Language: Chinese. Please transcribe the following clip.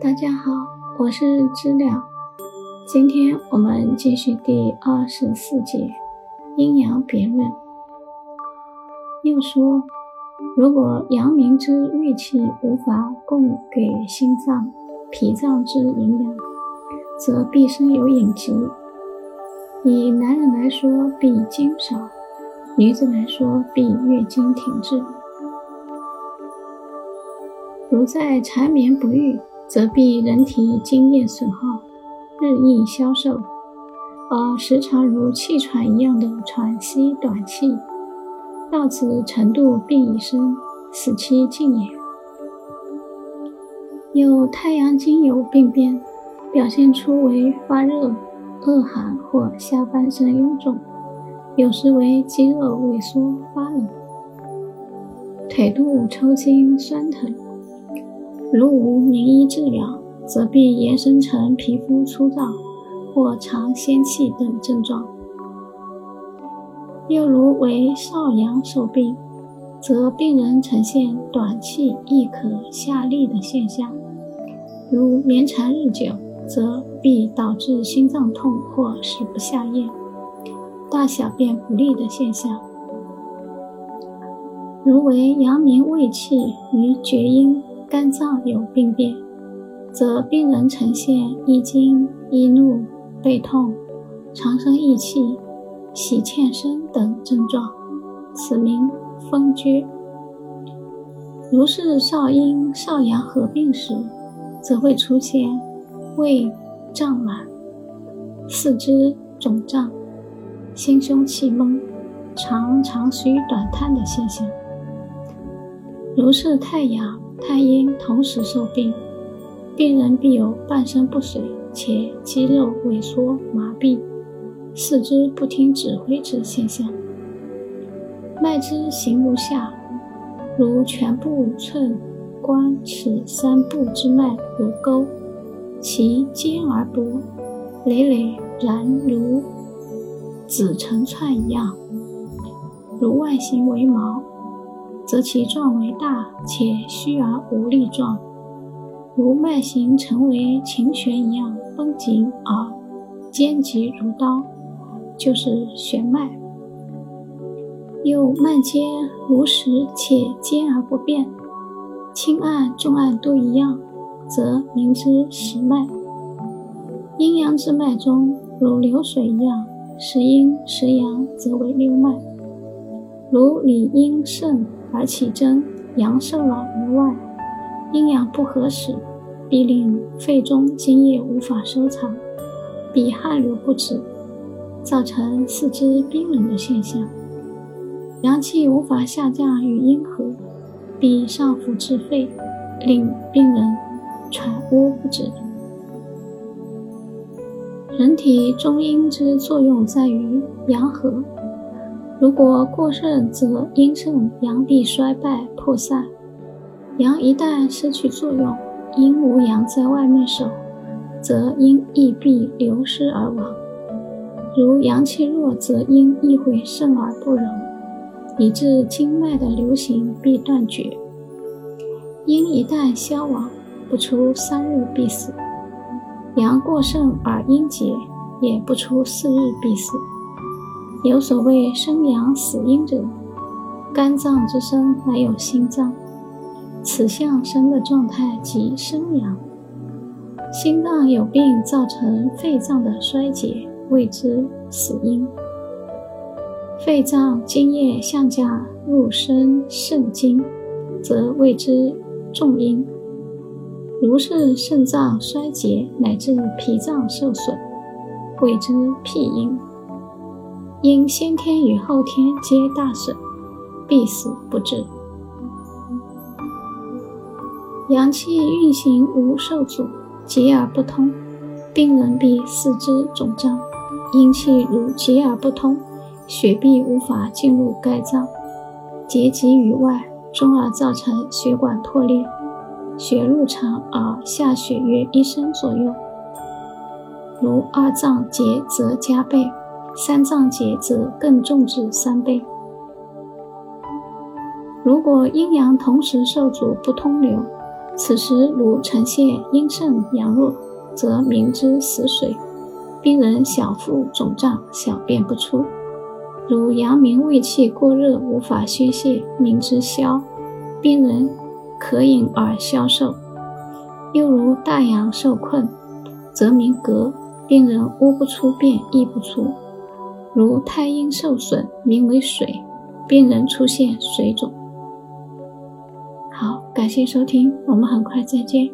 大家好，我是知了。今天我们继续第二十四节阴阳别论。又说，如果阳明之胃气无法供给心脏、脾脏之营养，则必生有隐疾。以男人来说，必精少；女子来说，必月经停滞。如在缠绵不愈。则必人体津液损耗，日益消瘦，而时常如气喘一样的喘息短气，到此程度病已生，死期近也。有太阳经有病变，表现出为发热、恶寒或下半身臃肿，有时为肌肉萎缩发冷，腿肚抽筋酸疼。如无名医治疗，则必延伸成皮肤粗糙或常仙气等症状。又如为少阳受病，则病人呈现短气亦可下利的现象。如绵缠日久，则必导致心脏痛或食不下咽、大小便不利的现象。如为阳明胃气与厥阴。肝脏有病变，则病人呈现易惊、易怒、背痛、常生易气、喜欠身等症状，此名风厥。如是少阴、少阳合并时，则会出现胃胀满、四肢肿胀、心胸气闷、常长吁短叹的现象。如是太阳。太阴同时受病，病人必有半身不遂，且肌肉萎缩麻痹，四肢不听指挥之现象。脉之行如下：如全部寸、关、尺三部之脉如钩，其尖而薄，累累然如子成串一样；如外形为毛。则其状为大且虚而无力状，如脉形成为琴弦一样绷紧而尖急如刀，就是弦脉。又脉尖如石且尖而不变，轻按重按都一样，则名之实脉。阴阳之脉中，如流水一样，时阴时阳，则为六脉。如理阴盛。而起征，阳受老于外，阴阳不合时，必令肺中津液无法收藏，必汗流不止，造成四肢冰冷的现象。阳气无法下降与阴合，必上浮至肺，令病人喘呜不止。人体中阴之作用在于阳和。如果过盛，则阴盛阳必衰败破散；阳一旦失去作用，阴无阳在外面守，则阴亦必流失而亡。如阳气弱，则阴亦会盛而不容，以致经脉的流行必断绝。阴一旦消亡，不出三日必死；阳过盛而阴竭，也不出四日必死。有所谓生阳死阴者，肝脏之生乃有心脏，此相生的状态即生阳。心脏有病造成肺脏的衰竭，谓之死阴。肺脏津液向下入生肾经，则谓之重阴。如是肾脏衰竭乃至脾脏受损，谓之辟阴。因先天与后天皆大损，必死不治。阳气运行无受阻，结而不通，病人必四肢肿胀；阴气如结而不通，血必无法进入该脏，结集于外，终而造成血管破裂，血入肠而下血约一升左右。如二脏结则加倍。三脏结则更重至三倍。如果阴阳同时受阻不通流，此时如呈现阴盛阳弱，则名之死水。病人小腹肿胀，小便不出；如阳明胃气过热，无法宣泄，名之消。病人渴饮而消瘦。又如大阳受困，则名隔，病人屙不出便，亦不出。如太阴受损，名为水，病人出现水肿。好，感谢收听，我们很快再见。